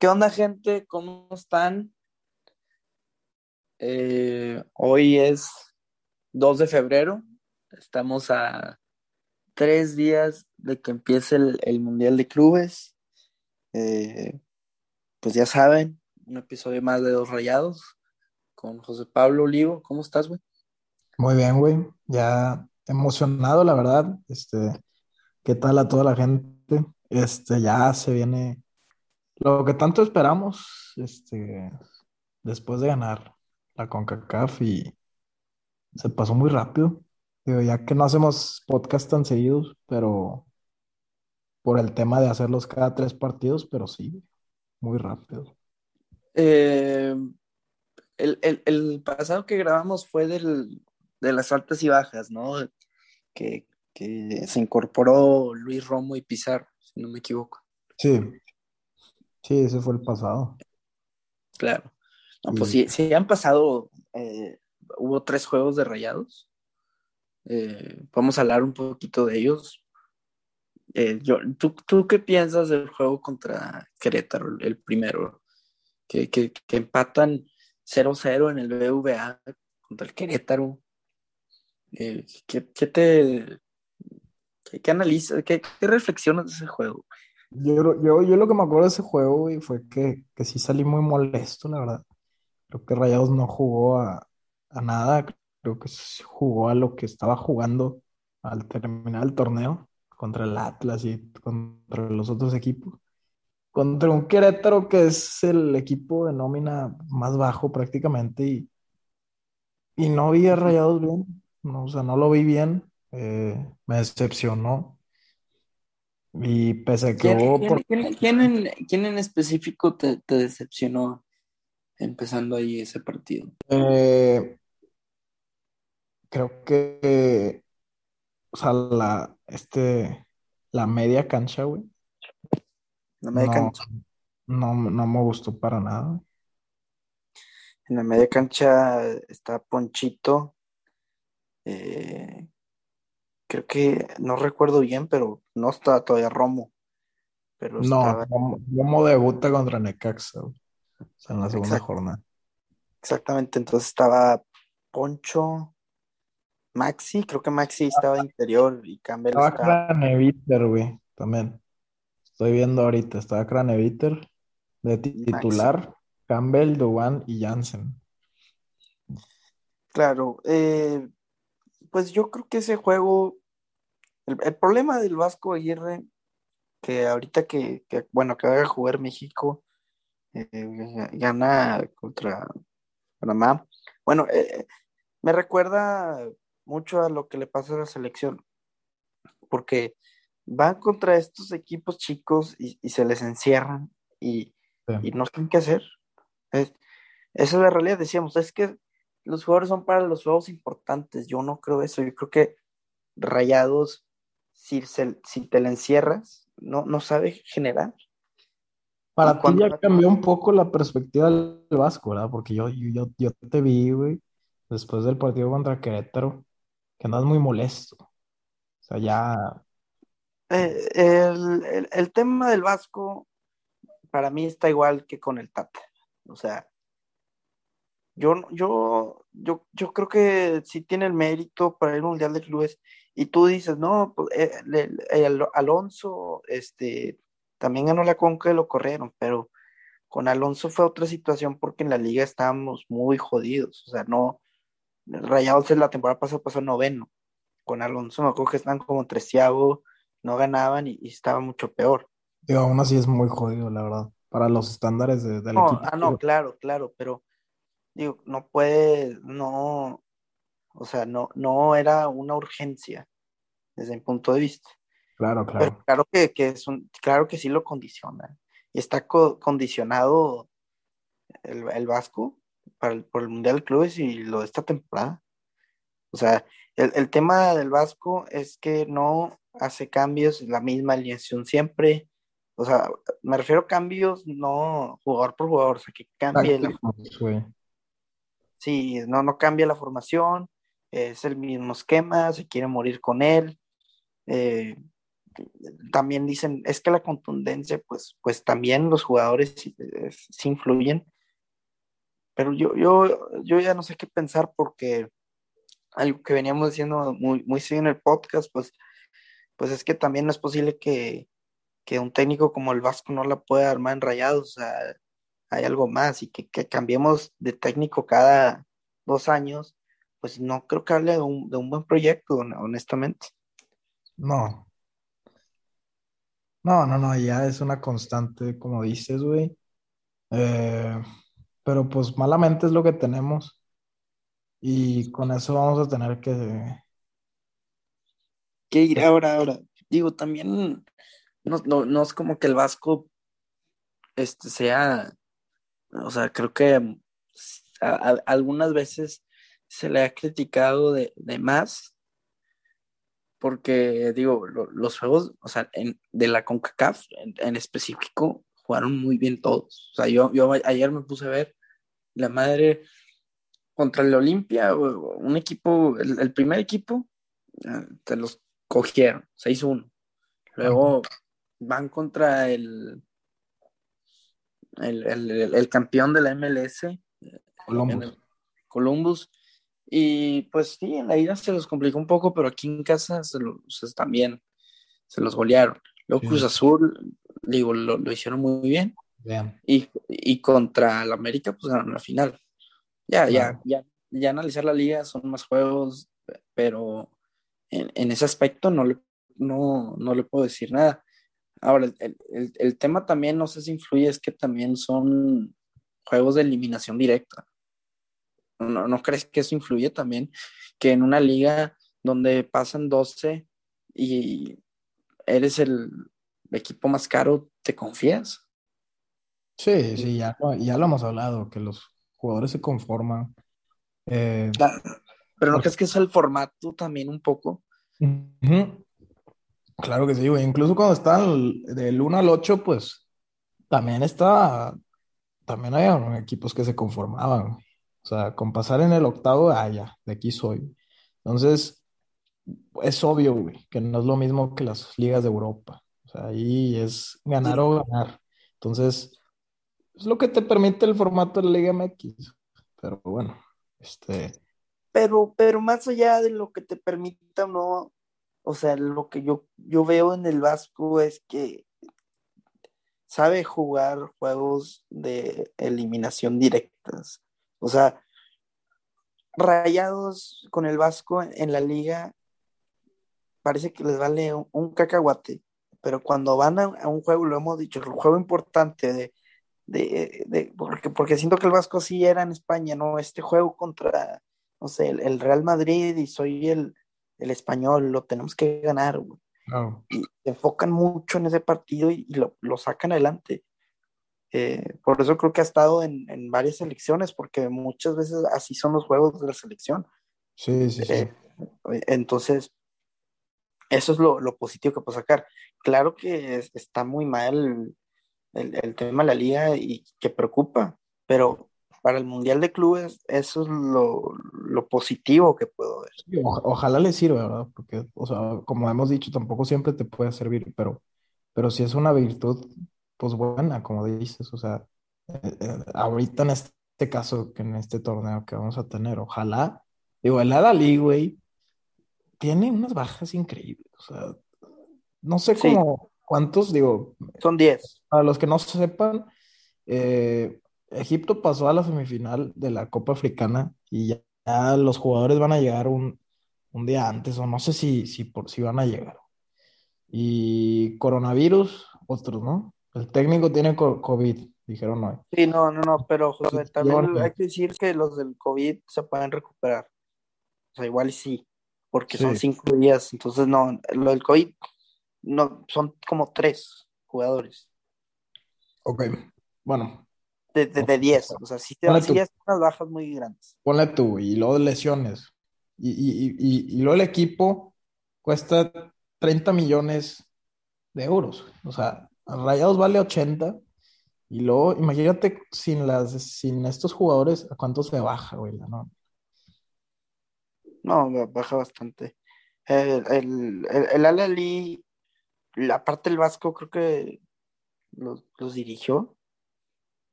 ¿Qué onda, gente? ¿Cómo están? Eh, hoy es 2 de febrero. Estamos a tres días de que empiece el, Mundial de Clubes. Eh, pues ya saben, un episodio más de Dos Rayados con José Pablo Olivo. ¿Cómo estás, güey? Muy bien, güey. Ya emocionado, la verdad. Este, ¿qué tal a toda la gente? Este, ya se viene lo que tanto esperamos, este, después de ganar la CONCACAF y se pasó muy rápido. Digo, ya que no hacemos podcast tan seguidos, pero por el tema de hacerlos cada tres partidos, pero sí, muy rápido. Eh, el, pasado que grabamos fue del, de las altas y bajas, ¿no? Que, que se incorporó Luis Romo y Pizarro, si no me equivoco. Sí, Sí, ese fue el pasado. Claro. No, pues sí, sí han pasado, eh, hubo tres juegos de rayados. Eh, vamos a hablar un poquito de ellos. Eh, yo, ¿tú, ¿tú, qué piensas del juego contra Querétaro, el primero? Que, que, que empatan 0-0 en el BVA contra el Querétaro. ¿qué, qué, te qué, qué analizas, qué, qué reflexionas de ese juego? Yo, yo, yo lo que me acuerdo de ese juego, fue que, que sí salí muy molesto, la verdad. Creo que Rayados no jugó a, nada, creo que jugó a lo que estaba jugando al terminar el torneo contra el Atlas y contra los otros equipos. Contra un Querétaro que es el equipo de nómina más bajo prácticamente y, y no vi a Rayados bien, no, o sea, no lo vi bien, eh, me decepcionó. Y pese a que ¿Quién, en, específico te, decepcionó empezando ahí ese partido? Eh, creo que, o sea, la, este, la media cancha, güey. La media cancha. No, no me gustó para nada. En la media cancha está Ponchito, eh, creo que no recuerdo bien, pero no está todavía Romo. Pero no, Romo, debuta contra Necaxa, o sea, en la segunda jornada. Exactamente, entonces estaba Poncho, Maxi, creo que Maxi estaba interior y Campbell estaba. Estaba Craneviter, güey, también. Estoy viendo ahorita, estaba Craneviter de titular, Campbell, Duan y Jansen. Claro, eh, pues yo creo que ese juego el, problema del Vasco Aguirre, que ahorita que, bueno, que va a jugar México, eh, gana contra Panamá. Bueno, eh, me recuerda mucho a lo que le pasa a la selección, porque van contra estos equipos chicos y, se les encierran y, no saben qué hacer. esa es la realidad, decíamos, es que los jugadores son para los juegos importantes, yo no creo eso, yo creo que Rayados si, si te la encierras, no, no sabe generar. Para ti ya cambió un poco la perspectiva del Vasco, ¿verdad? Porque yo, yo, yo te vi, güey, después del partido contra Querétaro, que andas muy molesto. O sea, ya... Eh, el, el, tema del Vasco, para mí está igual que con el Tata. O sea, yo, yo, yo, yo creo que sí tiene el mérito para al Mundial de Clubes y tú dices, no, pues, eh, Alonso este, también ganó la conca y lo corrieron, pero con Alonso fue otra situación porque en la liga estábamos muy jodidos, o sea, no, Rayados en la temporada pasada pasó noveno, con Alonso me acuerdo que están como treceavo, no ganaban y, estaba mucho peor. Digo, aún así es muy jodido, la verdad, para los estándares de, del equipo. Ah, no, claro, claro, pero digo, no puede, no, o sea, no, no era una urgencia desde mi punto de vista. Claro, claro. claro que, es un, claro que sí lo condiciona. Y está condicionado el, Vasco para el, por el Mundial de Clubes y lo de esta temporada. O sea, el, tema del Vasco es que no hace cambios, la misma alineación siempre. O sea, me refiero a cambios, no jugador por jugador, o sea, que cambie la Sí, no, no cambia la formación, es el mismo esquema, se quiere morir con él. Eh, también dicen, es que la contundencia, pues, pues también los jugadores sí, influyen. Pero yo, yo, yo ya no sé qué pensar porque algo que veníamos diciendo muy, muy en el podcast, pues, pues es que también es posible que, que un técnico como el Vasco no la pueda armar en rayados. Hay algo más y que, que cambiemos de técnico cada dos años, pues no creo que hable de un, de un buen proyecto, honestamente. No. No, no, no, ya es una constante, como dices, güey. Eh, pero pues malamente es lo que tenemos. Y con eso vamos a tener que... Que ir ahora, ahora. Digo, también no, no, es como que el Vasco este, sea, o sea, creo que algunas veces se le ha criticado de, más, porque digo, los juegos, o sea, de la CONCACAF en, específico, jugaron muy bien todos. O sea, yo, yo ayer me puse a ver la madre contra el Olimpia, un equipo, el, primer equipo, ah, te los cogieron, 6-1. Luego van contra el, el, campeón de la MLS, Columbus. Columbus. Y pues sí, en la ida se los complicó un poco, pero aquí en casa se los, también se los golearon. Luego Cruz Azul, digo, lo, hicieron muy bien. Y, contra el América, pues ganaron la final. Ya, ya, ya, ya analizar la liga son más juegos, pero en, ese aspecto no le, no, no le puedo decir nada. Ahora, el, tema también, no sé si influye, es que también son juegos de eliminación directa. ¿No, ¿No crees que eso influye también? Que en una liga donde pasan 12 y eres el equipo más caro, ¿te confías? Sí, sí, ya, ya lo hemos hablado, que los jugadores se conforman. Eh, pero ¿no crees que es el formato también un poco? Claro que sí, güey. Incluso cuando están del 1 al 8, pues también está, también hay equipos que se conformaban. O sea, con pasar en el octavo, ah, ya, de aquí soy. Entonces, es obvio, güey, que no es lo mismo que las ligas de Europa. O sea, ahí es ganar o ganar. Entonces, es lo que te permite el formato de la Liga MX. Pero bueno, este. Pero, pero más allá de lo que te permita o no, o sea, lo que yo, yo veo en el Vasco es que sabe jugar juegos de eliminación directas. O sea, rayados con el Vasco en la liga, parece que les vale un, cacahuate. Pero cuando van a, un juego, lo hemos dicho, el juego importante de, de, de porque, porque, siento que el Vasco sí era en España, ¿no? Este juego contra, no sé, el Real Madrid y soy el, el español, lo tenemos que ganar, güey. Y se enfocan mucho en ese partido y, lo, sacan adelante. Eh, por eso creo que ha estado en, varias selecciones, porque muchas veces así son los juegos de la selección. Sí, sí, sí. Eh, entonces, eso es lo, positivo que puedo sacar. Claro que está muy mal el, el, tema de la liga y que preocupa, pero para el Mundial de Clubes, eso es lo, positivo que puedo ver. ojalá le sirva, ¿verdad? Porque, o sea, como hemos dicho, tampoco siempre te puede servir, pero, pero si es una virtud, pues buena, como dices, o sea, eh, eh, ahorita en este caso, que en este torneo que vamos a tener, ojalá, digo, el Adalí, güey, tiene unas bajas increíbles, o sea, no sé cómo, cuántos, digo. Son 10. Para los que no sepan, eh, Egipto pasó a la semifinal de la Copa Africana y ya, los jugadores van a llegar un, día antes, o no sé si, si, por, si van a llegar. Y coronavirus, otros, ¿no? El técnico tiene COVID, dijeron hoy. Sí, no, no, no, pero José, también hay que decir que los del COVID se pueden recuperar. O sea, igual sí, porque son cinco días, entonces no, lo del COVID no, son como tres jugadores. Ok, bueno, de, 10. O sea, si te vas unas bajas muy grandes. Ponle tú, y luego lesiones. Y, y, y, y, luego el equipo cuesta 30 millones de euros. O sea, Rayados vale 80. Y luego, imagínate sin las, sin estos jugadores, ¿a cuánto se baja, güey? No, no baja bastante. El, el, el, el Alali, la parte del Vasco creo que los, los dirigió.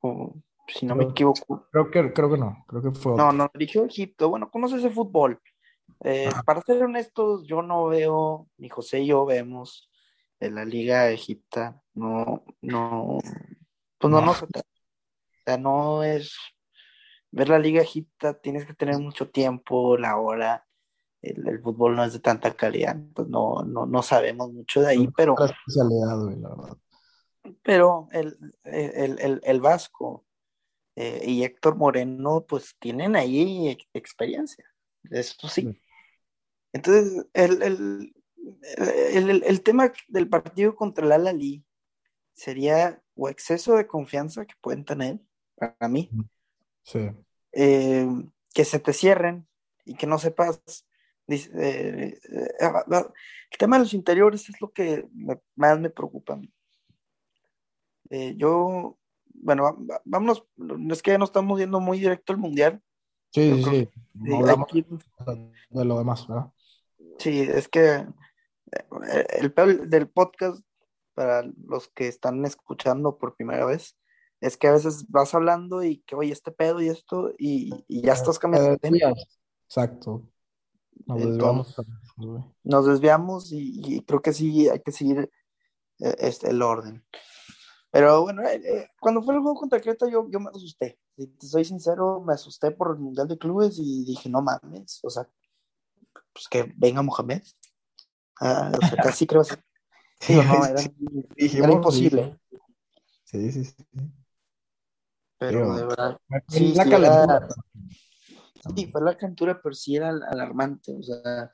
O si no me equivoco. Creo que, creo que no, creo que fue. No, no, dirigió Egipto. Bueno, conoce ese fútbol. Eh, para ser honestos, yo no veo, ni José y yo vemos en la Liga Egipta. No, no, pues no, no. O sea, no es ver la Liga Egipta, tienes que tener mucho tiempo, la hora. El, fútbol no es de tanta calidad, pues no, no, no sabemos mucho de ahí, pero. Pero el, el, el, el Vasco eh, y Héctor Moreno, pues tienen ahí experiencia, eso sí. Entonces, el, el, el, el, tema del partido contra el Alali sería o exceso de confianza que pueden tener, para mí. Sí. Eh, que se te cierren y que no sepas. Dice, eh, eh, ah, el tema de los interiores es lo que más me preocupa. yo, bueno, vámonos, es que ya nos estamos viendo muy directo al mundial. Sí, sí, sí. de lo demás, ¿verdad? Sí, es que el peor del podcast, para los que están escuchando por primera vez, es que a veces vas hablando y que, oye, este pedo y esto, y, ya estás cambiando de tema. Exacto. Nos desviamos. Nos desviamos y, creo que sí hay que seguir eh, este, el orden. Pero bueno, eh, eh, cuando fue el juego contra Creta, yo, yo me asusté. Si te soy sincero, me asusté por el Mundial de Clubes y dije, no mames, o sea, pues que venga Mohamed. Ah, o sea, casi creo que sí, no, era, era imposible. Sí, sí, sí. Pero de verdad. Sí, la calentura. sí, fue la calentura, pero sí era alarmante. O sea,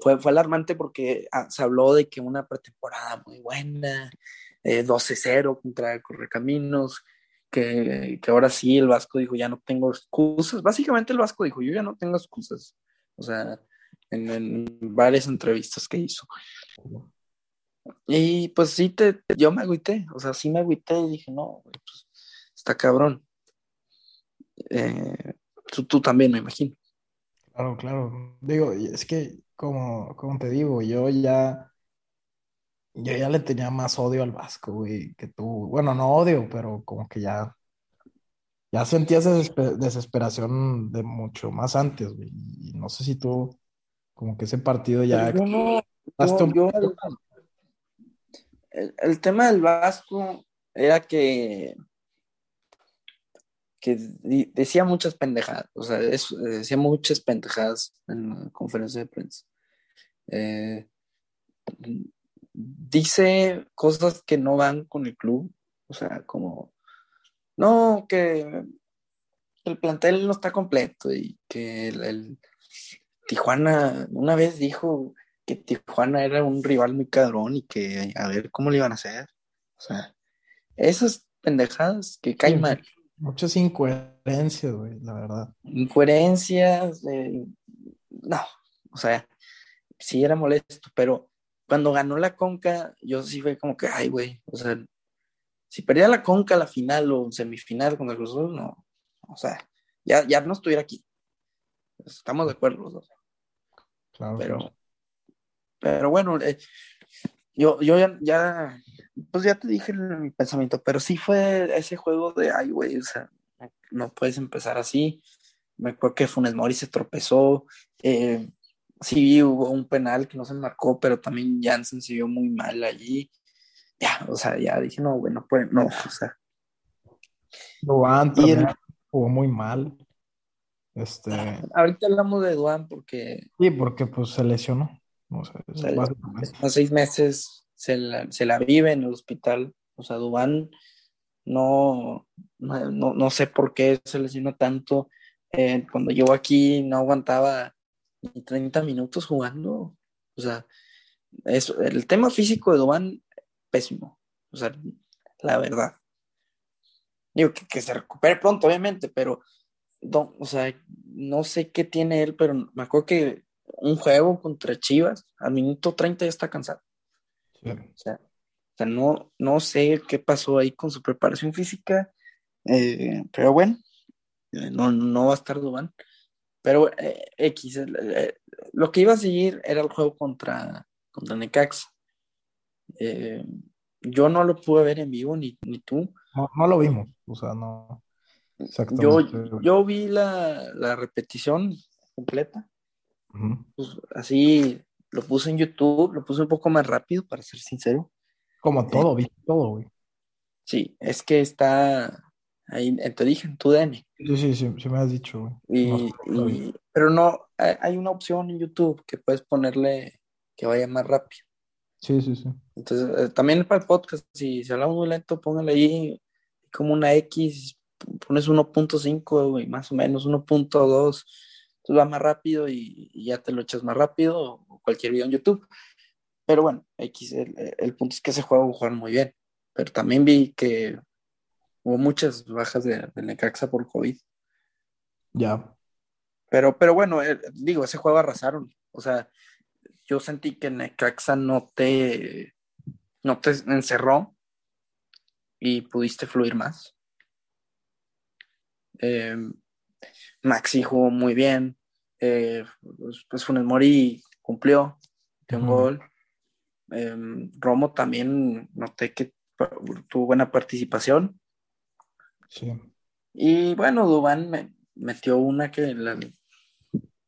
fue, fue alarmante porque ah, se habló de que una pretemporada muy buena, eh, 12-0 contra Correcaminos, que, que ahora sí el Vasco dijo, ya no tengo excusas. Básicamente el Vasco dijo, yo ya no tengo excusas. O sea, en, en varias entrevistas que hizo. Y pues sí, te, yo me agüité, o sea, sí me agüité y dije, no, pues está cabrón. Eh, tú, también, me imagino. Claro, claro. Digo, es que, como, como te digo, yo ya, yo ya le tenía más odio al Vasco, güey, que tú. Bueno, no odio, pero como que ya, ya sentías desesperación de mucho más antes, güey. Y no sé si tú, como que ese partido ya... el, tema del Vasco era que que decía muchas pendejadas, o sea, decía muchas pendejadas en la conferencia de prensa. Eh, dice cosas que no van con el club, o sea, como, no, que el plantel no está completo y que el, Tijuana, una vez dijo que Tijuana era un rival muy cadrón y que a ver cómo le iban a hacer. O sea, esas pendejadas que caen mal. Muchas incoherencias, güey, la verdad. Incoherencias, eh, no, o sea, sí era molesto, pero cuando ganó la Conca, yo sí fue como que, ay, güey, o sea, si perdía la Conca la final o semifinal con el Cruz no, o sea, ya, ya no estuviera aquí. Estamos de acuerdo los dos. Claro. Pero, pero bueno, eh, yo, yo ya, pues ya te dije mi pensamiento, pero sí fue ese juego de, ay, güey, o sea, no puedes empezar así. Me acuerdo que Funes Mori se tropezó. Eh, sí hubo un penal que no se marcó, pero también Jansen se vio muy mal allí. Ya, o sea, ya dije, no, bueno, pues no, o sea. Duan también jugó muy mal. Este... Ahorita hablamos de Duan porque. Sí, porque pues se lesionó. O sea, seis meses se la, se la, vive en el hospital. O sea, Dubán no, no, no sé por qué se lesionó tanto. Eh, cuando llegó aquí no aguantaba ni 30 minutos jugando. O sea, eso, el tema físico de Dubán, pésimo. O sea, la verdad. Digo, que, que se recupere pronto, obviamente, pero, o sea, no sé qué tiene él, pero me acuerdo que un juego contra Chivas, al minuto 30 ya está cansado. O, sea, no, no sé qué pasó ahí con su preparación física, eh, pero bueno, eh, no, no va a estar Dubán. Pero eh, X, lo que iba a seguir era el juego contra, contra Necaxa. Eh, yo no lo pude ver en vivo, ni, ni tú. No, no lo vimos, o sea, no. Yo, yo vi la, la repetición completa. Pues, así lo puse en YouTube, lo puse un poco más rápido, para ser sincero. Como todo, viste todo, güey. Sí, es que está ahí, eh, te dije, en tu DN. Sí, sí, sí, sí me has dicho, güey. Y, No, vi. y- pero no, hay hay una opción en YouTube que puedes ponerle que vaya más rápido. Sí, sí, sí. Entonces, eh, también para el podcast, si, si hablamos muy lento, póngale ahí como una X, pones 1.5, güey, más o menos 1.2, entonces va más rápido y, y ya te lo echas más rápido, o cualquier video en YouTube. Pero bueno, X, el, el punto es que ese juego jugaron muy bien. Pero también vi que hubo muchas bajas de, de Necaxa por COVID. Ya. Pero, pero bueno, eh, digo, ese juego arrasaron. O sea, yo sentí que Necaxa no te, no te encerró y pudiste fluir más. Eh, Maxi jugó muy bien. Eh, pues, pues Funes Mori cumplió, dio un Ujú. gol. Eh, Romo también noté que tuvo buena participación. Sí. Y bueno, Dubán me metió una que, la-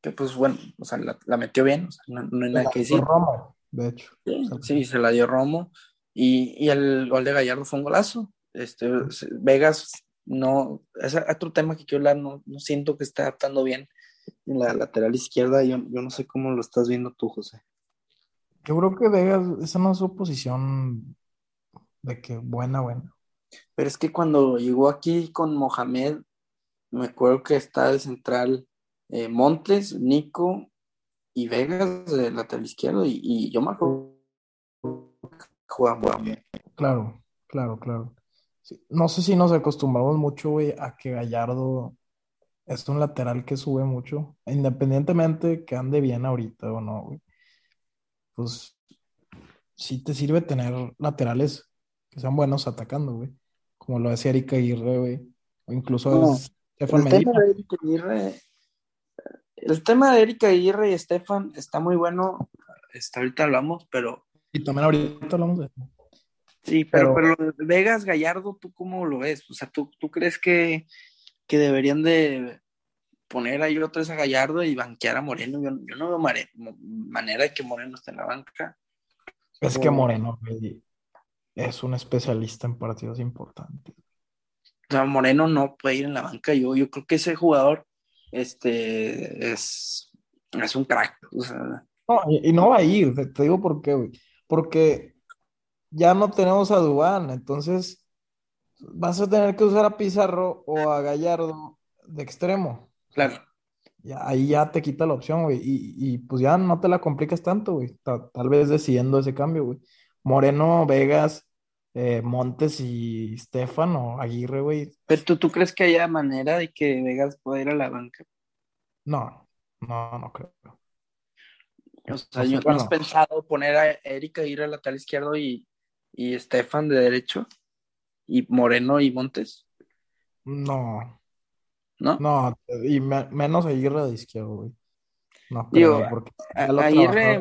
que pues bueno, o sea, la, la metió bien, o sea, no, no hay nada que decir. Romo, de hecho. Sí, sí, se la dio Romo. Y, y el gol de Gallardo fue un golazo. Este, Vegas no, es otro tema que quiero hablar, no, no siento que esté adaptando bien en la lateral izquierda. Yo, yo no sé cómo lo estás viendo tú, José. Yo creo que Vegas, esa no es su posición de que buena, buena. Pero es que cuando llegó aquí con Mohamed, me acuerdo que está de central eh, Montes, Nico y Vegas de lateral izquierdo. Y, y yo me acuerdo que jugaba bien. Claro, claro, claro. Sí, No sé si nos acostumbramos mucho, güey, a que Gallardo es un lateral que sube mucho, independientemente que ande bien ahorita o no, güey. Pues sí te sirve tener laterales que sean buenos atacando, güey. Como lo decía Erika Aguirre, güey. O incluso No, es Stefan El tema de Erika Aguirre, el tema de Erika Aguirre y Estefan está muy bueno. Hasta ahorita hablamos, pero Y también ahorita hablamos de. Sí, pero, Pero- Vegas Gallardo, ¿tú cómo lo ves? O sea, ¿tú, tú crees que, que deberían de poner ahí otra vez a Gallardo y banquear a Moreno? Yo, yo no veo mare- manera de que Moreno esté en la banca. Es que Moreno, es un especialista en partidos importantes. O sea, Moreno no puede ir en la banca. Yo, yo creo que ese jugador este, es, es un crack. O sea, No, y, y no va a ir, te, te digo por qué, güey. Porque ya no tenemos a Dubán, entonces vas a tener que usar a Pizarro o a Gallardo de extremo. claro. Ahí ya te quita la opción, güey. Y, y, pues ya no te la complicas tanto, güey. Ta- Tal, vez decidiendo ese cambio, güey. Moreno, Vegas, eh, Montes y Stefan o Aguirre, güey. Pero ¿tú, tú crees que haya manera de que Vegas pueda ir a la banca? No, no, no creo. O sea, yo- ¿no bueno. has pensado poner a Erika ir al lateral izquierdo y, y Estefan de derecho? ¿Y Moreno y Montes? No, ¿No? no, y me- menos Aguirre de izquierdo, güey. No Digo, creo, porque Aguirre,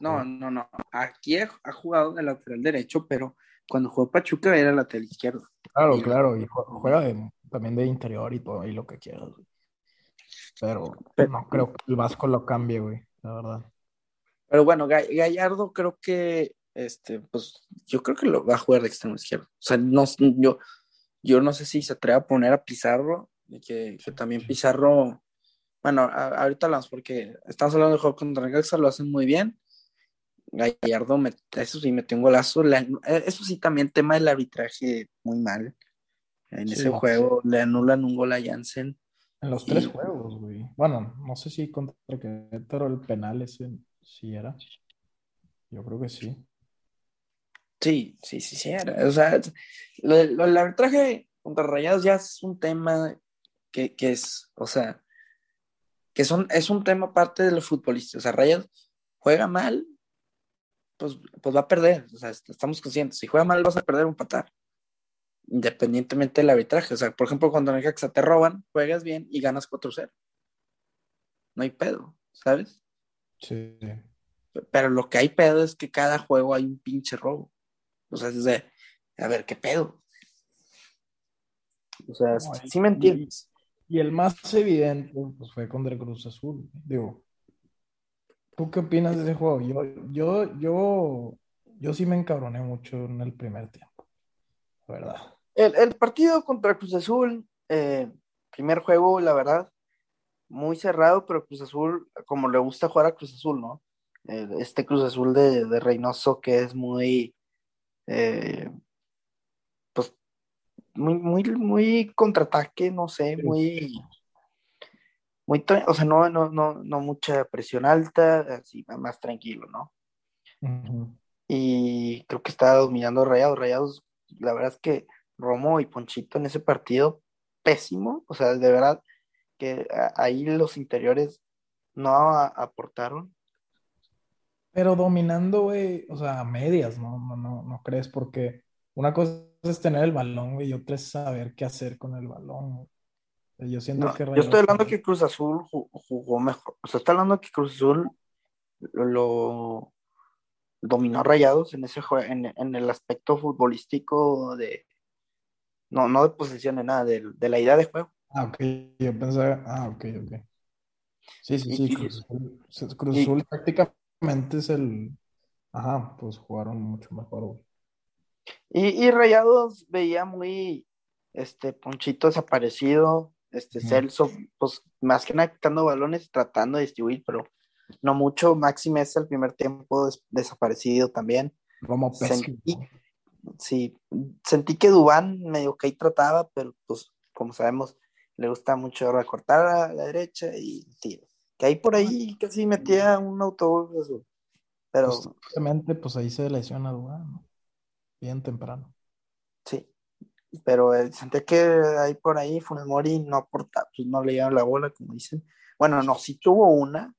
no, no, no. Aquí ha, ha jugado de lateral derecho, pero cuando jugó Pachuca era lateral izquierdo. Claro, y- claro, y jue- juega de- también de interior y todo, y lo que quieras, güey. Pero Pero- no creo que el Vasco lo cambie, güey, la verdad. Pero bueno, Ga- Gallardo creo que, este, pues, yo creo que lo va a jugar de extremo izquierdo. O sea, no, yo, yo no sé si se atreve a poner a Pizarro, y que, que también Pizarro, bueno, a- ahorita hablamos porque estamos hablando de juego contra Necaxa, lo hacen muy bien. Gallardo, met- eso sí, metió un golazo. Eh, eso sí, también tema del arbitraje muy mal. En Sí. ese juego le anulan un gol a Jansen. En los Y- tres juegos, güey. Bueno, no sé si contra Querétaro el penal ese sí era. Yo creo que sí. Sí, sí, sí, sí. era. O sea, lo del arbitraje contra Rayados ya es un tema que, que es, o sea, que son, es un tema aparte de los futbolistas. O sea, Rayados juega mal, pues, pues va a perder. O sea, est- estamos conscientes. Si juega mal, vas a perder o empatar. Independientemente del arbitraje. O sea, por ejemplo, cuando en Necaxa te roban, juegas bien y ganas 4-0. No hay pedo, ¿sabes? Sí. pero lo que hay pedo es que cada juego hay un pinche robo. O sea, es de, a ver, ¿qué pedo? O sea, No, sí me entiendes. Y el más evidente pues, fue contra el Cruz Azul. Digo, ¿tú qué opinas de ese juego? Yo, yo, yo, yo sí me encabroné mucho en el primer tiempo, la verdad. El, el partido contra Cruz Azul, eh, primer juego, la verdad, muy cerrado, pero Cruz Azul, como le gusta jugar a Cruz Azul, ¿no? Eh, este Cruz Azul de, de Reynoso que es muy, eh, pues, muy, muy, muy contraataque, no sé, muy, muy, o sea, no, no, no, no mucha presión alta, así, más tranquilo, ¿no? Ujú. y creo que estaba dominando Rayados. Rayados, la verdad es que Romo y Ponchito en ese partido, pésimo, o sea, de verdad que ahí los interiores no aportaron. Pero dominando, güey, o sea, a medias, ¿no? No, no, no crees, porque una cosa es tener el balón, güey, y otra es saber qué hacer con el balón. güey. O sea, Yo siento No, que yo estoy hablando que Cruz Azul ju- jugó mejor, o sea, estoy hablando que Cruz Azul lo, lo dominó Rayados en ese en, en el aspecto futbolístico de, no, no de posesión de nada, de, de la idea de juego. Ah, ok, yo pensaba, ah, ok, ok. Sí, sí, sí, Cruz Azul, Cruz Azul prácticamente es el, ajá, pues jugaron mucho mejor, güey. Y, y Rayados veía muy, este, Ponchito desaparecido, este. Celso, pues más que nada quitando balones, tratando de distribuir, pero no mucho. Maxi Mesa el primer tiempo des- desaparecido también. Sentí, sí, sentí que Dubán medio que ahí trataba, pero pues como sabemos, le gusta mucho recortar a la derecha y tiro. Que ahí por ahí casi metía un autobús, azul. pero Pues, Justamente, pues ahí se lesiona ¿no? Bien temprano. Sí, pero eh, sentí que ahí por ahí Funes Mori no aportaba, pues no le dieron la bola, como dicen. Bueno, no, sí tuvo una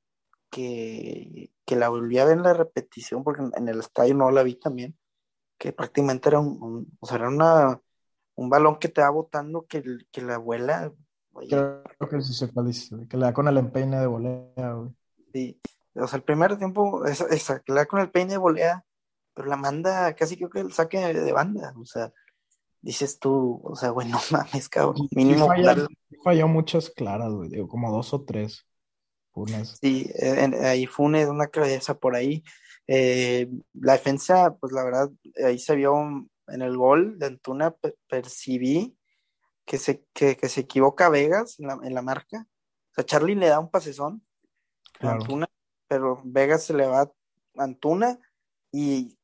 que, que la volví a ver en la repetición, porque en, en el estadio no la vi también, que prácticamente era un, un- o sea, era una, un balón que te va botando que, que la abuela, oye, Creo que sí sé cuál dice, güey, que le da con el empeine de volea, güey. sí. O sea, el primer tiempo, esa, esa, que le da con el peine de volea, pero la manda casi creo que el saque de banda, o sea, dices tú, o sea, bueno, mames, cabrón, Sí, sí mínimo darle- falló muchas claras, güey, digo, como dos o tres. Funes. Sí, en- ahí Funes, una cabeza por ahí. Eh, la defensa, pues la verdad, ahí se vio en el gol de Antuna, pe- percibí que se, que, que se equivoca Vegas en la, en la marca. O sea, Charlie le da un pasezón a. Antuna, pero Vegas se le va a Antuna y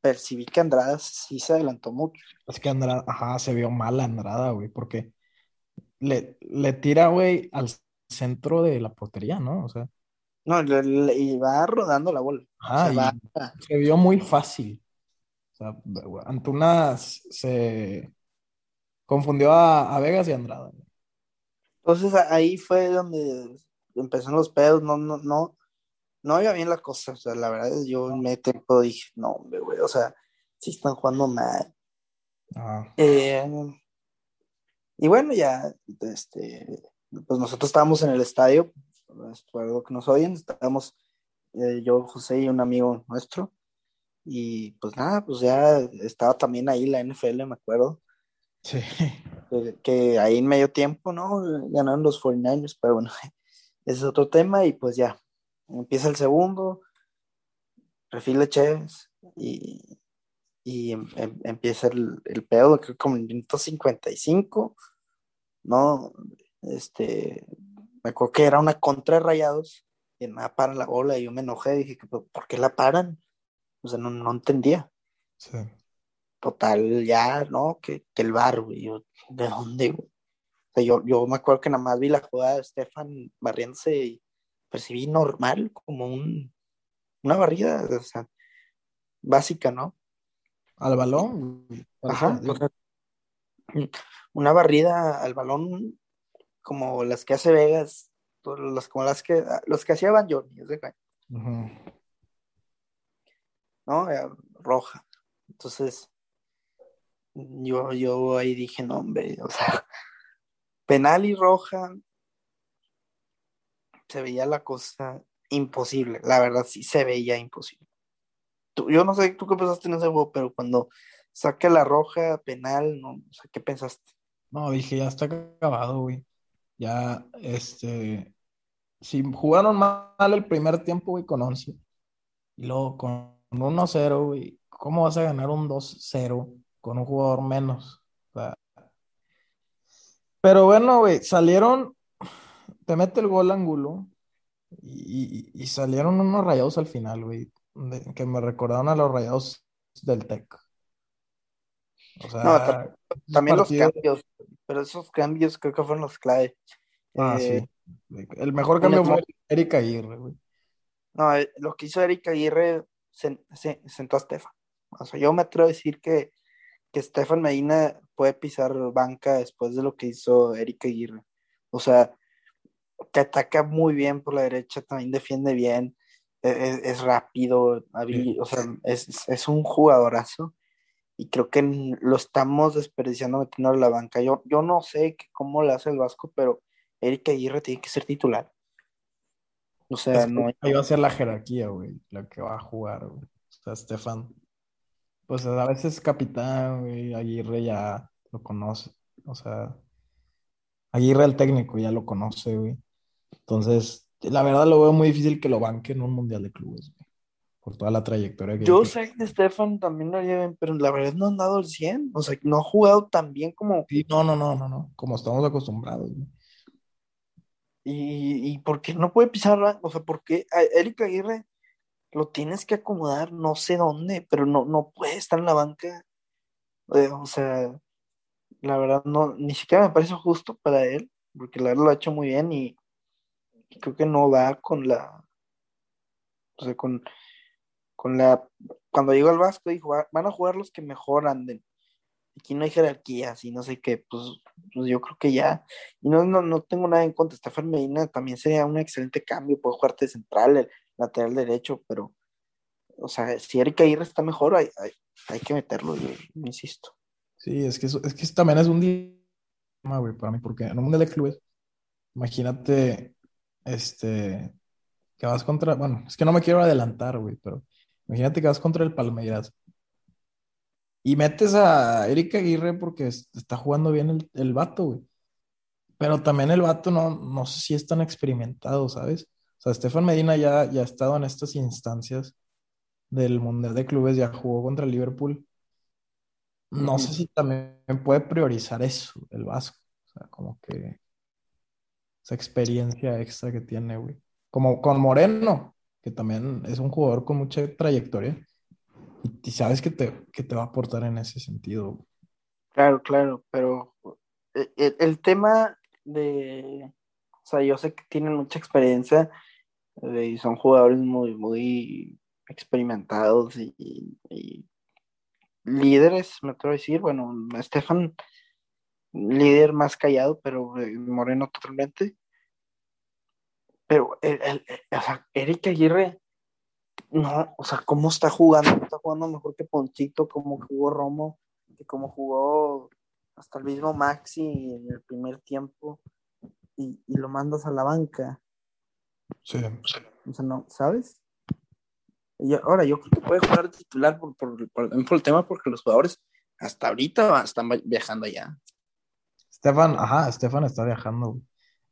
percibí que Andrada sí se adelantó mucho. Es que Andrada, ajá, se vio mal Andrada, güey, porque le, le tira, güey, al centro de la portería, ¿no? O sea, No, le- le- y va rodando la bola. Se va- se vio muy fácil. O sea, Antuna se confundió a, a Vegas y a Andrada. güey. Entonces ahí fue donde empezaron los pedos, no, no, no, no iba bien la cosa, o sea, la verdad yo en medio tiempo dije, no, hombre, güey, o sea, sí están jugando mal. Eh, y bueno, ya, este, pues nosotros estábamos en el estadio, espero que nos oyen, estábamos eh, yo, José y un amigo nuestro, y pues nada, pues ya estaba también ahí la NFL, me acuerdo, Sí. que, que ahí en medio tiempo, ¿no? Ganaron los 49ers, pero bueno, ese es otro tema y pues ya, empieza el segundo, refil de Chévez y, y em- em- empieza el, el pedo, creo que como en el minuto 55, ¿no? Este, me acuerdo que era una contra de Rayados y nada paran la bola y yo me enojé, dije, "¿Pero ¿por qué la paran? O sea, no, no entendía. Sí. Total, ya, ¿no? Que, que el bar, güey. Yo, ¿de dónde, güey? O sea, yo, yo me acuerdo que nada más vi la jugada de Stefan barriéndose y percibí normal, como un, una barrida, o sea, básica, ¿no? Al balón. güey. Ajá, o sea, una barrida al balón como las que hace Vegas, pues, las, como las que, los que hacía Van Johnny, cuenta, Ujú. ¿no? Eh, roja. Entonces, yo, yo ahí dije, no, hombre, o sea, penal y roja, se veía la cosa imposible, la verdad sí se veía imposible. yo no sé tú qué pensaste en ese juego, pero cuando saque la roja penal, no, o sea, ¿qué pensaste? No, dije, ya está acabado, güey. Ya, este, si jugaron mal el primer tiempo, güey, con 11, y luego con 1-0, güey, ¿cómo vas a ganar un 2-0 con un jugador menos? pero bueno, güey, salieron, te mete el gol ángulo y, salieron unos rayados al final, güey, que me recordaron a los rayados del TEC. O sea, también los cambios, pero esos cambios creo que fueron los clave. Ah, sí. Eh, el mejor cambio fue Erika Aguirre, güey. No, eh, lo que hizo Erika Aguirre sentó a Stefan. O sea, yo me atrevo a decir que, que Stefan Medina puede pisar banca después de lo que hizo Erika Aguirre. O sea, que ataca muy bien por la derecha, también defiende bien, e, e, es, rápido, o sea, es, es, un jugadorazo y creo que lo estamos desperdiciando metiendo a la banca. Yo, yo no sé cómo le hace el Vasco, pero Erika Aguirre tiene que ser titular. O sea, no Ahí va a ser la jerarquía, güey, la que va a jugar, güey. O sea, Estefan, pues a veces capitán, güey, Aguirre ya lo conoce. O sea, Aguirre el técnico ya lo conoce, güey. Entonces, la verdad lo veo muy difícil que lo banque en un mundial de clubes, güey. Por toda la trayectoria que Yo sé que Stefan también lo lleven, pero la verdad no han dado el 100. O sea, no ha jugado tan bien como. Sí, no, no, no, no, no. Como estamos acostumbrados, güey. Y, y por qué no puede pisar, o sea, ¿por qué Erika Aguirre lo tienes que acomodar no sé dónde, pero no, no puede estar en la banca? Eh, o sea, la verdad no, ni siquiera me parece justo para él, porque la verdad lo ha hecho muy bien y, creo que no va con la, o sea, con, con la, cuando llegó al Vasco dijo, van a jugar los que mejor anden, aquí no hay jerarquías y no sé qué, pues, pues yo creo que ya, y no, no, no tengo nada en contra, Estefan Medina también sería un excelente cambio, puede jugarte central, el lateral derecho, pero, o sea, si Erika Aguirre está mejor, hay, hay, que meterlo, yo, insisto. Sí, es que, eso, es que también es un dilema, güey, para mí, porque en un mundial de clubes, imagínate, este, que vas contra, bueno, es que no me quiero adelantar, güey, pero imagínate que vas contra el Palmeiras y metes a Erika Aguirre porque está jugando bien el, el vato, güey. Pero también el vato no, no sé si es tan experimentado, ¿sabes? O sea, Estefan Medina ya, ya ha estado en estas instancias del Mundial de Clubes, ya jugó contra el Liverpool. No sé si también puede priorizar eso, el Vasco. O sea, como que esa experiencia extra que tiene, güey. Como con Moreno, que también es un jugador con mucha trayectoria y, sabes que te, te va a aportar en ese sentido. Claro, claro, pero eh, eh, el, tema de, o sea, yo sé que tienen mucha experiencia y son jugadores muy, muy experimentados y, líderes, me atrevo a decir, bueno, Estefan, líder más callado, pero Moreno totalmente. Pero el, el, o sea, Eric Aguirre no, o sea, cómo está jugando, está jugando mejor que Ponchito, como jugó Romo, que como jugó hasta el mismo Maxi en el primer tiempo, y, lo mandas a la banca. Sí. O sea, no, ¿sabes? Y ahora, yo creo que puede jugar titular por, por, por, el tema, porque los jugadores hasta ahorita están viajando allá. Estefan, ajá, Estefan está viajando.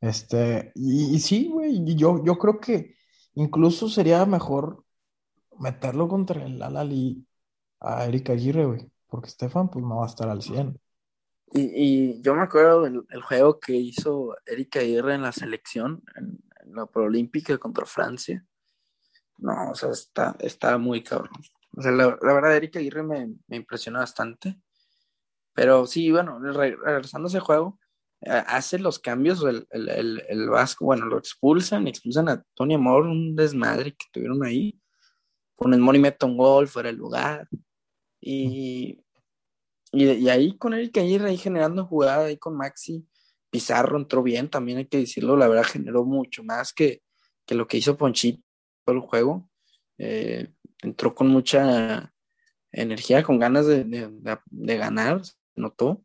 Este, y, y sí, güey, yo, yo creo que incluso sería mejor meterlo contra el Alali a Erika Aguirre, güey, porque Estefan pues no va a estar al 100. Y, y yo me acuerdo del juego que hizo Erika Aguirre en la selección, en, la Proolímpica contra Francia. No, o sea, está, está muy cabrón. O sea, la, verdad, Erika Aguirre me, me impresionó bastante. Pero sí, bueno, regresando a ese juego, eh, hace los cambios, el, el, el, el, Vasco, bueno, lo expulsan, expulsan a Tony Amor, un desmadre que tuvieron ahí con el Mori mete un gol fuera del lugar. Y, y, ahí con Eric Aguirre ahí generando jugada ahí con Maxi. Pizarro entró bien, también hay que decirlo, la verdad generó mucho más que, que lo que hizo Ponchito el juego. Eh, entró con mucha energía, con ganas de, de, ganar, notó.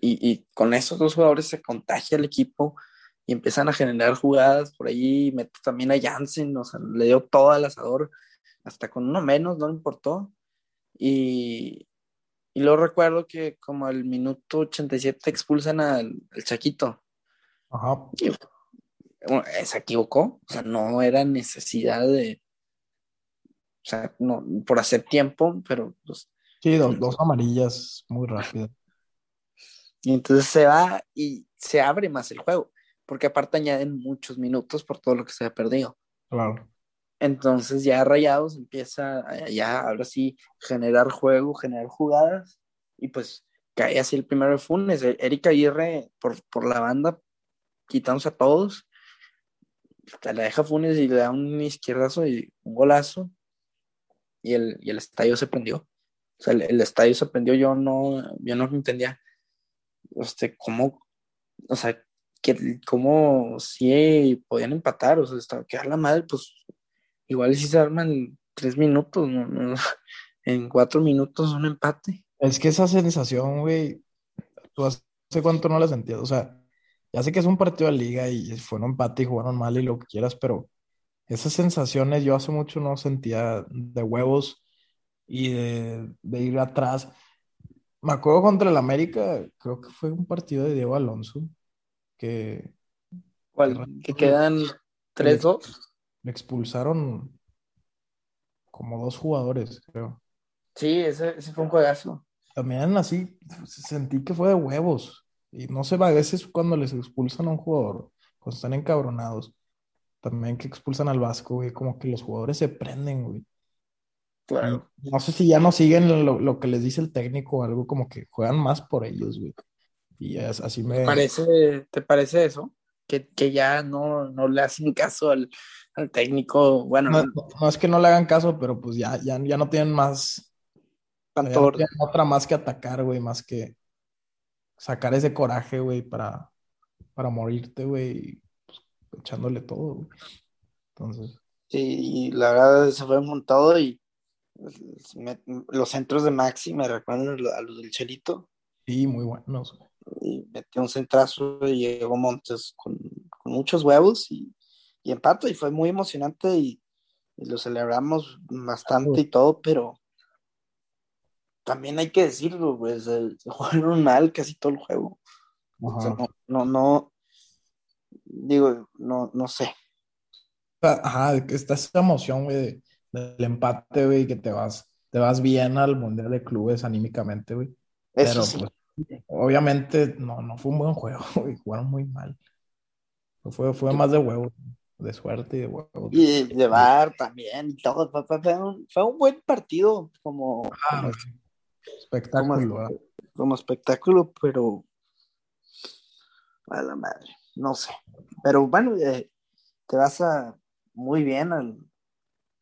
y, y, con esos dos jugadores se contagia el equipo y empiezan a generar jugadas por ahí, meto también a Jansen, o sea, le dio todo al asador, hasta con uno menos, no le importó. Y, y luego recuerdo que como al minuto 87 expulsan al, Chaquito. Ajá. se equivocó, o sea, no era necesidad de, o sea, no, por hacer tiempo, pero pues... Sí, dos, dos amarillas muy rápido. Y entonces se va y se abre más el juego porque aparte añaden muchos minutos por todo lo que se ha perdido. Claro. Entonces ya Rayados empieza ya ahora sí generar juego, generar jugadas y pues cae así el primero de Funes. E, Erika Aguirre por, por la banda quitándose a todos. La deja Funes y le da un izquierdazo y un golazo y el, y el estadio se prendió. O sea, el, estadio se prendió, yo no, yo no entendía este, cómo, o sea, que como si podían empatar, o sea, estaba quedar la madre, pues igual si se arman tres minutos, en cuatro minutos un empate. Es que esa sensación, güey, tú hace cuánto no la sentías, o sea, ya sé que es un partido de liga y fue un empate y jugaron mal y lo que quieras, pero esas sensaciones yo hace mucho no sentía de huevos y de, de ir atrás. Me acuerdo contra el América, creo que fue un partido de Diego Alonso, que... Que quedan 3-2. Le expulsaron como dos jugadores, creo. Sí, ese, fue un juegazo. También así sentí que fue de huevos. Y no sé, a veces cuando les expulsan a un jugador, cuando están encabronados, también que expulsan al Vasco, güey, como que los jugadores se prenden, güey. Claro. no sé si ya no siguen lo, lo, que les dice el técnico o algo como que juegan más por ellos, güey. Y así me... ¿Te parece, ¿te parece eso? Que, que ya no, no, le hacen caso al, al técnico. Bueno, no, es que no le hagan caso, pero pues ya, ya, ya no tienen más. Tanto otra más que atacar, güey, más que sacar ese coraje, güey, para, para morirte, güey, pues, echándole todo, güey. Entonces. Sí, y la verdad se fue montado y los centros de Maxi me recuerdan a los del Chelito. Sí, muy buenos, güey y metió un centrazo y llegó Montes con, muchos huevos y, y empato y fue muy emocionante y, lo celebramos bastante y todo, pero también hay que decirlo, pues se, jugaron mal casi todo el juego. no, no, digo, no, no sé. Ajá, está esa emoción, güey, del empate, güey, que te vas, te vas bien al Mundial de Clubes anímicamente, güey. Pero, pues, Obviamente no, no fue un buen juego, jugaron muy mal. Fue, fue más de huevo, de suerte y de huevo. Y de bar también, todo. Fue, un, buen partido como, ah, espectáculo. Como, espectáculo, pero a la madre, no sé. Pero bueno, eh, te vas a muy bien al,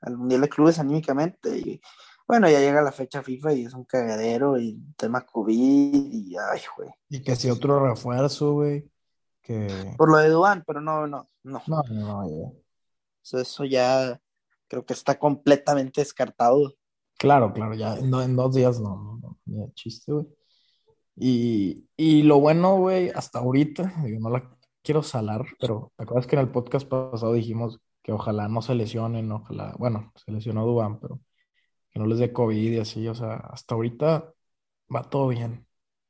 al Mundial de Clubes anímicamente y bueno, ya llega la fecha FIFA y es un cagadero y tema COVID y ay, güey. Y que si otro refuerzo, güey. Que... Por lo de Duan, pero no, no, no. No, no, Eso, ya creo que está completamente descartado. Claro, claro, ya en, en dos días no, no, no, chiste, güey. Y, y lo bueno, güey, hasta ahorita, digo, no la quiero salar, pero ¿te acuerdas que en el podcast pasado dijimos que ojalá no se lesionen, ojalá, bueno, se lesionó Duan, pero que no les dé COVID y así, o sea, hasta ahorita va todo bien,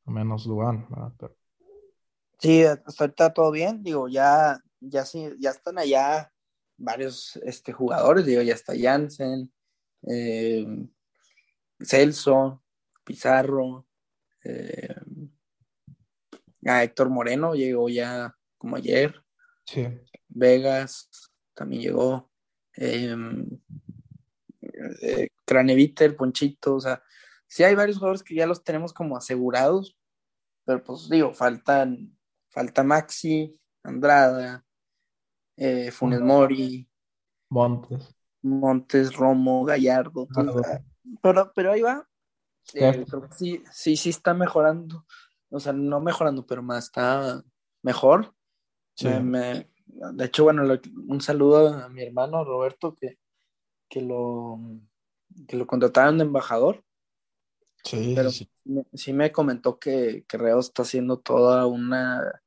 al menos Luan, Pero... Sí, hasta ahorita todo bien, digo, ya, ya sí, ya están allá varios este, jugadores, digo, ya está Jansen, eh, Celso, Pizarro, eh, a Héctor Moreno llegó ya como ayer, sí. Vegas también llegó, eh, eh, Craneviter, Ponchito, o sea, sí hay varios jugadores que ya los tenemos como asegurados, pero pues digo, faltan, falta Maxi, Andrada, eh, Funes Mori, Montes, Montes, Romo, Gallardo, pero, pero ahí va. Eh, sí, sí, sí está mejorando. O sea, no mejorando, pero más está mejor. de hecho, bueno, un saludo a mi hermano Roberto, que que lo, que lo contrataron de embajador. Sí, pero sí. Me, sí me comentó que, que Reo está haciendo toda una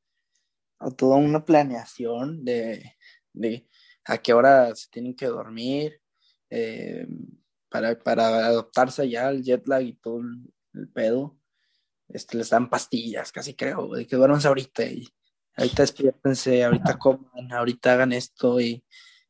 toda una planeación de, a qué hora se tienen que dormir, eh, para, para adaptarse ya al jet lag y todo el, pedo. Este, les dan pastillas, casi creo, de que duerman ahorita y ahorita despiértense, ahorita coman, ahorita hagan esto y,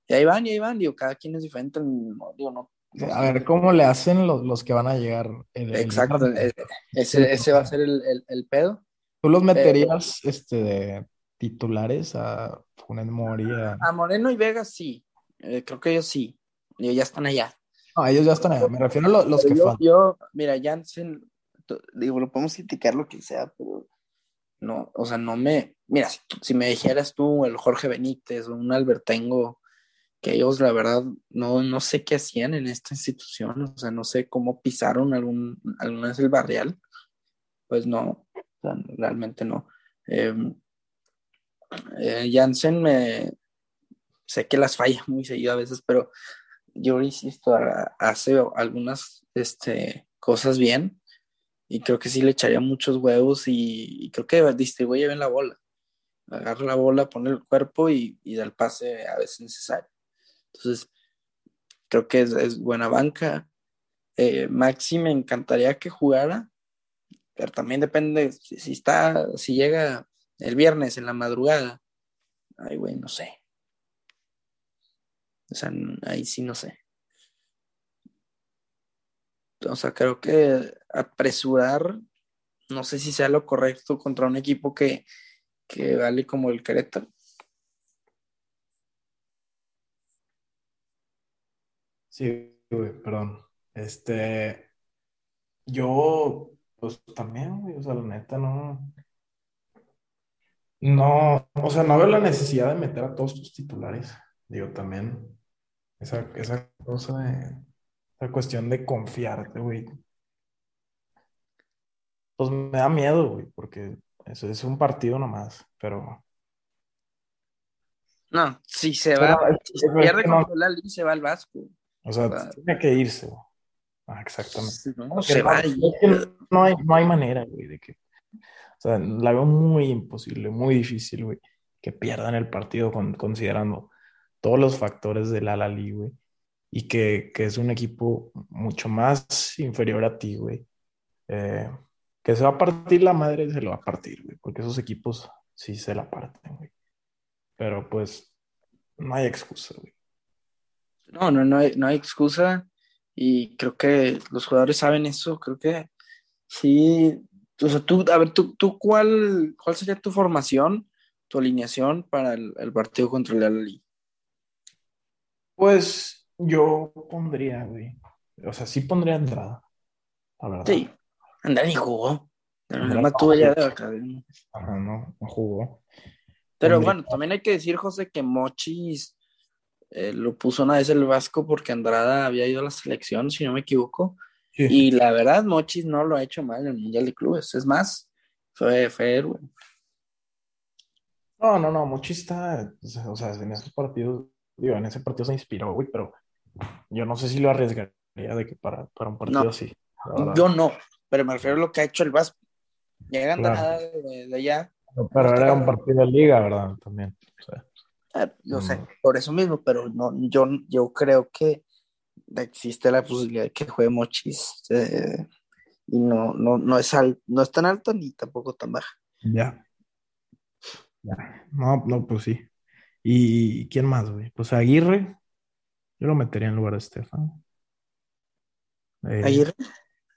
ahí van y ahí van, digo, cada quien es diferente, digo, no. A ver, ¿cómo le hacen los, los que van a llegar? Exacto, e, ese, ese, va a ser el, el, el pedo. ¿Tú los meterías este, de titulares a Funes Mori? A... Moreno y Vega sí, eh, creo que ellos sí, ellos ya están allá. No, ellos ya están allá, me refiero a los, que yo, Yo, mira, Jansen, digo, lo podemos criticar lo que sea, pero no, o sea, no me, mira, si, me dijeras tú el Jorge Benítez o un Albertengo, que ellos la verdad no, no sé qué hacían en esta institución, o sea, no sé cómo pisaron algún, alguna vez el barrial, pues no, realmente no. Em, eh, Jansen me, sé que las falla muy seguido a veces, pero yo insisto, hace algunas este, cosas bien y creo que sí le echaría muchos huevos y, creo que distribuye bien la bola. Agarra la bola, pone el cuerpo y, da el pase a veces necesario. Entonces, creo que es, buena banca. Eh, Maxi me encantaría que jugara, pero también depende si, está, si llega el viernes en la madrugada. Ay, güey, no sé. O sea, ahí sí no sé. O sea, creo que apresurar, no sé si sea lo correcto contra un equipo que, que vale como el Querétaro. Sí, perdón. Este, yo, pues también, o sea, la neta no, no, o sea, no veo la necesidad de meter a todos tus titulares. Digo, también esa, esa cosa de, esa cuestión de confiarte, güey. Pues me da miedo, güey, porque eso es un partido nomás, pero... No, si se va, si pierde contra la Liga, se va al Vasco. O sea, tiene que irse, güey. Ah, exactamente. No, se va. no, hay, no hay manera, güey, de que... O sea, la veo muy imposible, muy difícil, güey, que pierdan el partido considerando todos los factores del Alali, güey. Y que, es un equipo mucho más inferior a ti, güey. Eh, que se va a partir la madre, se lo va a partir, güey. Porque esos equipos sí se la parten, güey. Pero pues no hay excusa, güey. No, no, no hay, no hay excusa. Y creo que los jugadores saben eso. Creo que sí. O sea, tú, a ver, tú, tú ¿cuál, cuál sería tu formación, tu alineación para el, partido contra el Alali? Pues yo pondría, güey. O sea, sí pondría entrada. La verdad. Sí, Andrada ni jugó. Además tuvo ya de academia. Ajá, no, no jugó. Pero bueno, también hay que decir, José, que Mochis eh, lo puso una vez el Vasco porque Andrada había ido a la selección, si no me equivoco. Y la verdad, Mochis no lo ha hecho mal en el Mundial de Clubes. Es más, fue, fue héroe. No, no, no, Mochis está, o sea, en esos partidos digo, en ese partido se inspiró, güey, pero yo no sé si lo arriesgaría de que para, para un partido así. Yo no, pero me refiero a lo que ha hecho el Vasco. Llegando nada de, allá. pero era un partido de liga, ¿verdad? También. Ah, yo sé, por eso mismo, pero no, yo, yo creo que existe la posibilidad de que juegue Mochis eh, y no, no, no, es no es tan alto ni tampoco tan baja. Ya. ya. No, no, pues sí. ¿Y quién más, güey? Pues Aguirre, yo lo metería en lugar de Estefan. Eh, Aguirre,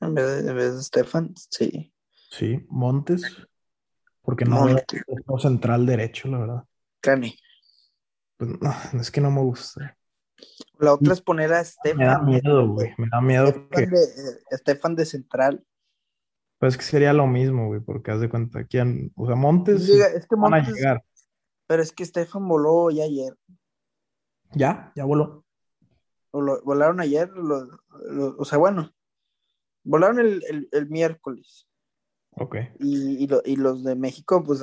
en vez de, en Estefan, sí. Sí, Montes, porque no es central derecho, la verdad. Cani. Pues no, es que no me gusta. La otra es poner a Estefan. Me da miedo, güey. Me da miedo Estefan que. De, Estefan de central. Pues es que sería lo mismo, güey, porque haz de cuenta, quién, o sea, Montes, es que van a llegar. Pero es que Stefan voló ya ayer. ¿Ya? ¿Ya voló? volaron ayer, o sea, bueno, volaron el, miércoles. Ok. Y, los de México, pues,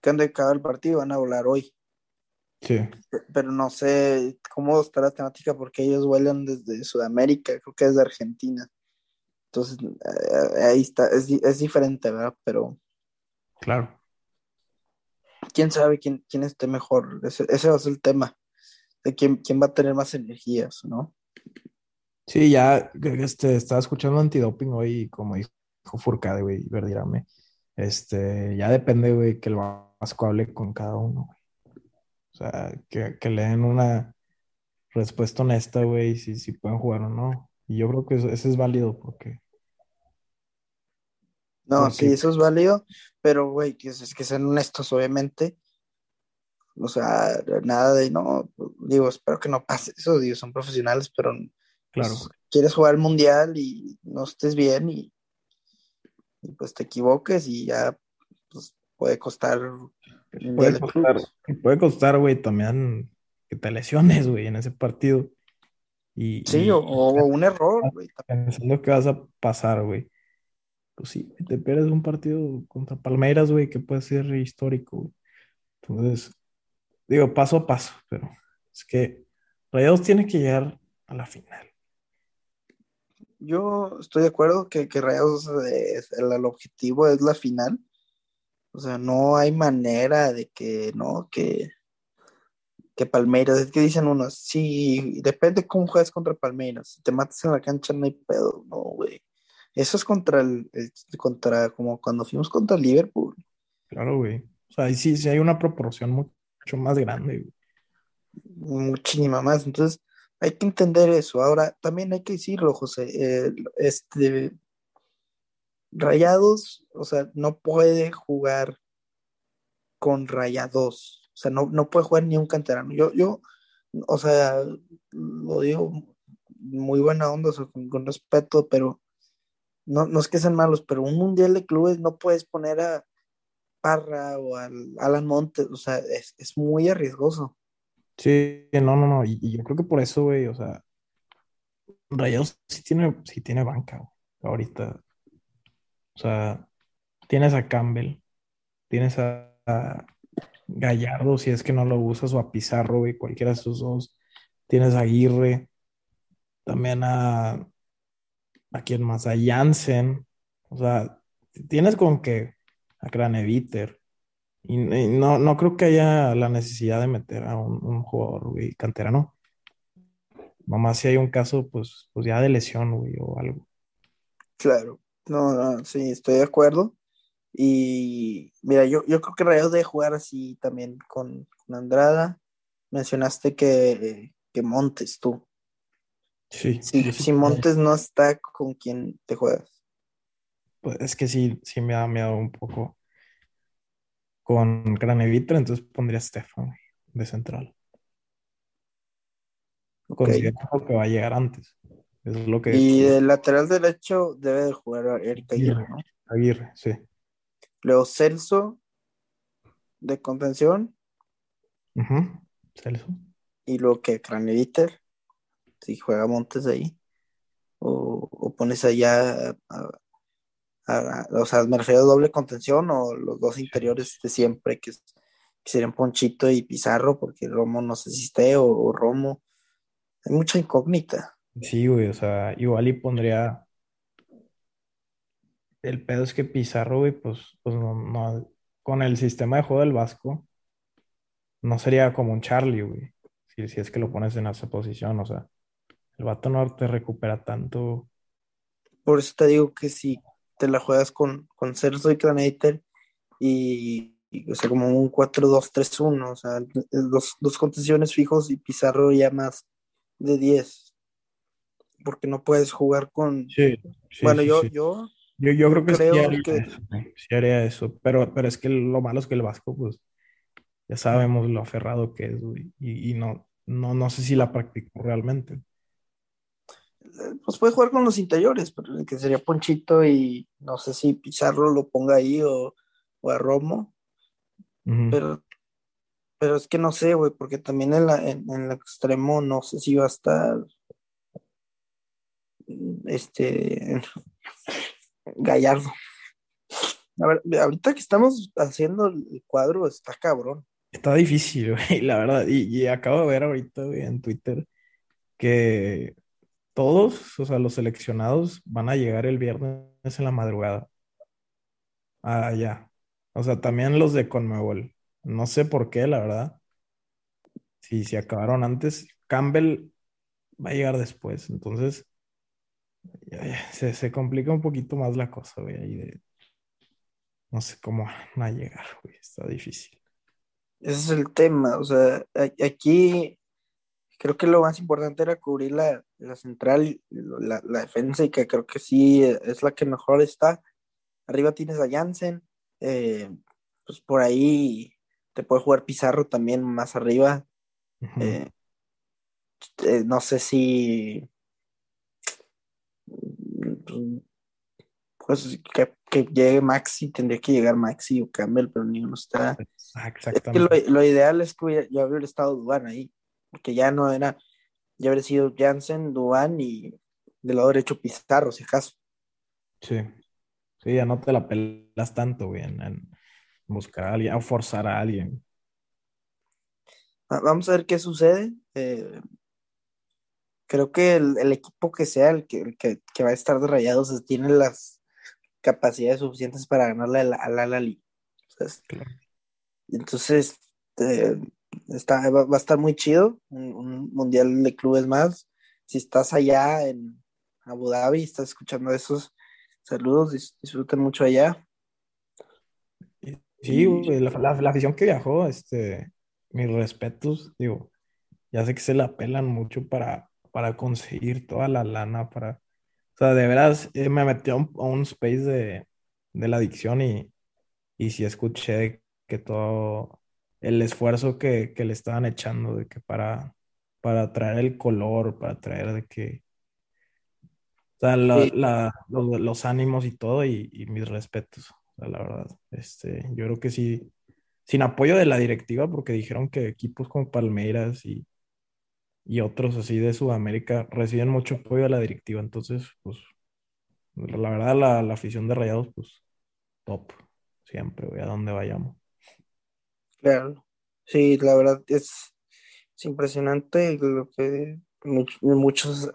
que han de acabar el partido, van a volar hoy. Sí. Pero no sé cómo está la temática porque ellos vuelan desde Sudamérica, creo que desde Argentina. Entonces, eh, ahí está, es, es diferente, ¿verdad? Pero. Claro. quién sabe quién, quién esté mejor. Ese, ese va a ser el tema. De quién, quién va a tener más energías, ¿no? Sí, ya este, estaba escuchando antidoping hoy, y como dijo Furcade, güey, Verdirame. Este, ya depende, güey, que el Vasco hable con cada uno, güey. O sea, que, que le den una respuesta honesta, güey, si, si pueden jugar o no. Y yo creo que eso, eso es válido porque No, porque sí, eso es válido, pero, güey, que, es que sean honestos, obviamente. O sea, nada de, no, digo, espero que no pase eso, digo, son profesionales, pero claro, pues, quieres jugar el mundial y no estés bien y, y, pues te equivoques y ya pues, puede costar puede de costar, puede costar, güey, también que te lesiones, güey, en ese partido. Y, Sí, o, y o un error, güey. pensando que vas a pasar, güey. Pues sí, te pierdes un partido contra Palmeiras, güey, que puede ser histórico, güey. Entonces, digo, paso a paso, pero es que Rayados tiene que llegar a la final. Yo estoy de acuerdo que, que Rayados es- el, el objetivo es la final. O sea, no hay manera de que, no, que, que Palmeiras, es que dicen unos, sí, depende cómo juegas contra Palmeiras. Si te matas en la cancha, no hay pedo, no, güey. Eso es contra el, el- contra, como cuando fuimos contra Liverpool. Claro, güey. O sea, ahí sí, sí hay una proporción mu- mucho más grande, güey. muchísima más. Entonces, hay que entender eso. Ahora, también hay que decirlo, José, eh, este, Rayados, o sea, no puede jugar con Rayados. O sea, no, no puede jugar ni un canterano. Yo, yo, o sea, lo digo muy buena onda, o sea, con, respeto, pero no, no es que sean malos, pero un mundial de clubes no puedes poner a Parra o al Alan Montes, o sea, es, es muy arriesgoso. Sí, no, no, no. Y, y yo creo que por eso, güey, o sea, Rayados sí tiene, sí tiene banca, güey, ahorita. O sea, tienes a Campbell, tienes a, Gallardo, si es que no lo usas, o a Pizarro, güey, cualquiera de esos dos. Tienes a Aguirre, también a, a quién más, a Jansen. O sea, tienes con que a Craneviter. Y, y no, no creo que haya la necesidad de meter a un, un jugador, güey, canterano. Nomás si hay un caso, pues, pues ya de lesión, güey, o algo. Claro, no, no, sí, estoy de acuerdo. Y mira, yo, yo creo que Rayados debe jugar así también con, con Andrada. Mencionaste que, que Montes, tú. Sí, Si, yo sí si Montes no está, ¿con quién te juegas? Pues es que sí, sí me da miedo un poco con Craneviter, entonces pondría a Stefan de central. Ok. Considerando que va a llegar antes. Eso es lo que Y del lateral derecho debe de jugar a Erika Aguirre, Aguirre, ¿no? Aguirre, sí. Luego Celso de contención Ujú, Celso. y luego que Craneviter, si juega Montes ahí. O, o pones allá a, a- a- o sea, me refiero a doble contención o los dos interiores de siempre, que, es- que serían Ponchito y Pizarro, porque Romo no sé si esté, o, o Romo. Hay mucha incógnita. Sí, güey, o sea, igual y pondría. El pedo es que Pizarro, güey, pues, pues no, no- con el sistema de juego del Vasco, no sería como un Charlie, güey. Si, si es que lo pones en esa posición, o sea, el vato no te recupera tanto. Por eso te digo que si te la juegas con, con Celso y Craneviter y, y, o sea, como un 4-2-3-1, o sea, dos, dos contenciones fijos y Pizarro ya más de 10, porque no puedes jugar con... Sí, sí, bueno, sí, yo, sí. yo Yo, yo creo que sí creo haría que- eso, güey, sí haría eso, pero, pero es que lo malo es que el Vasco, pues, ya sabemos lo aferrado que es, güey, y, y no, no, no sé si la practicó realmente. pues puede jugar con los interiores, pero el que sería Ponchito y no sé si Pizarro lo ponga ahí o, o a Romo, pero, pero es que no sé, güey, porque también en, la, en, en el extremo no sé si va a estar este Gallardo. A ver, ahorita que estamos haciendo el cuadro está cabrón. Está difícil, güey, la verdad. Y, acabo de ver ahorita, en Twitter que todos, o sea, los seleccionados van a llegar el viernes en la madrugada. Ah, ya. O sea, también los de Conmebol. No sé por qué, la verdad. Si acabaron antes, Campbell va a llegar después. Entonces, se, se, complica un poquito más la cosa, güey, ahí de... No sé cómo van a llegar, güey. Está difícil. Ese es el tema. O sea, aquí creo que lo más importante era cubrir la, la central, la, la, defensa, y que creo que sí es la que mejor está. Arriba tienes a Jansen, eh, pues por ahí te puede jugar Pizarro también más arriba. eh, eh, no sé si pues que, que, llegue Maxi, tendría que llegar Maxi o Campbell, pero ni uno está. Exactamente. Es que lo, lo, ideal es que ya hubiera estado Duan ahí porque ya no era, ya habría sido Jansen, Duan y del lado derecho Pizarro, si acaso. Sí, sí, ya no te la pelas tanto, güey, en, buscar a alguien o forzar a alguien. Vamos a ver qué sucede. Eh, creo que el, equipo que sea el que, el que, que, va a estar de rayados tiene las capacidades suficientes para ganarle al Alali. Claro. Entonces, eh, está, va, a estar muy chido, un, mundial de clubes más. Si estás allá en Abu Dhabi, estás escuchando esos saludos, disfruten mucho allá. Sí, la, la, afición que viajó, este, mis respetos, digo, ya sé que se la pelan mucho para, para conseguir toda la lana, para, o sea, de veras, eh, me metió a un, space de, de, la adicción y, y sí escuché que todo, el esfuerzo que, le estaban echando de que para, para traer el color, para traer de que, o sea, los, ánimos y todo, y, mis respetos, la verdad. Este, yo creo que sí, sin apoyo de la directiva, porque dijeron que equipos como Palmeiras y, y otros así de Sudamérica reciben mucho apoyo de la directiva, entonces, pues, la verdad, la, la afición de Rayados, pues, top, siempre, a donde vayamos. Claro, sí, la verdad es, impresionante lo que muchos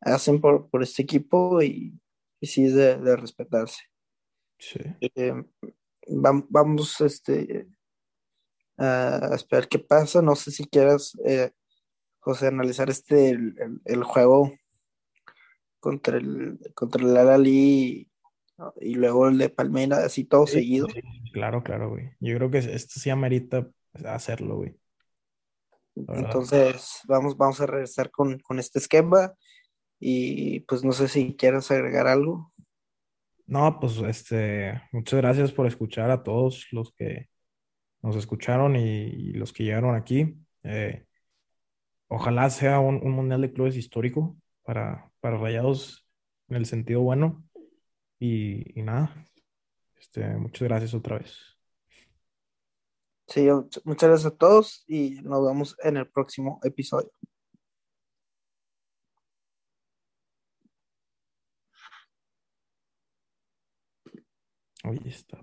hacen por, este equipo y, sí es de, respetarse. Sí. Eh, vamos este, a esperar qué pasa. No sé si quieras, eh, José, analizar este el, juego contra el contra el Alali y luego el de Palmeiras, así todo seguido. claro, claro, güey. Yo creo que esto sí amerita hacerlo, güey. Entonces, vamos, vamos a regresar con, este esquema y pues no sé si quieres agregar algo. No, pues este, muchas gracias por escuchar a todos los que nos escucharon y, los que llegaron aquí. Eh, ojalá sea un, mundial de clubes histórico para, para Rayados en el sentido bueno. Y, nada, este, muchas gracias otra vez. Sí, muchas gracias a todos y nos vemos en el próximo episodio. Ahí está.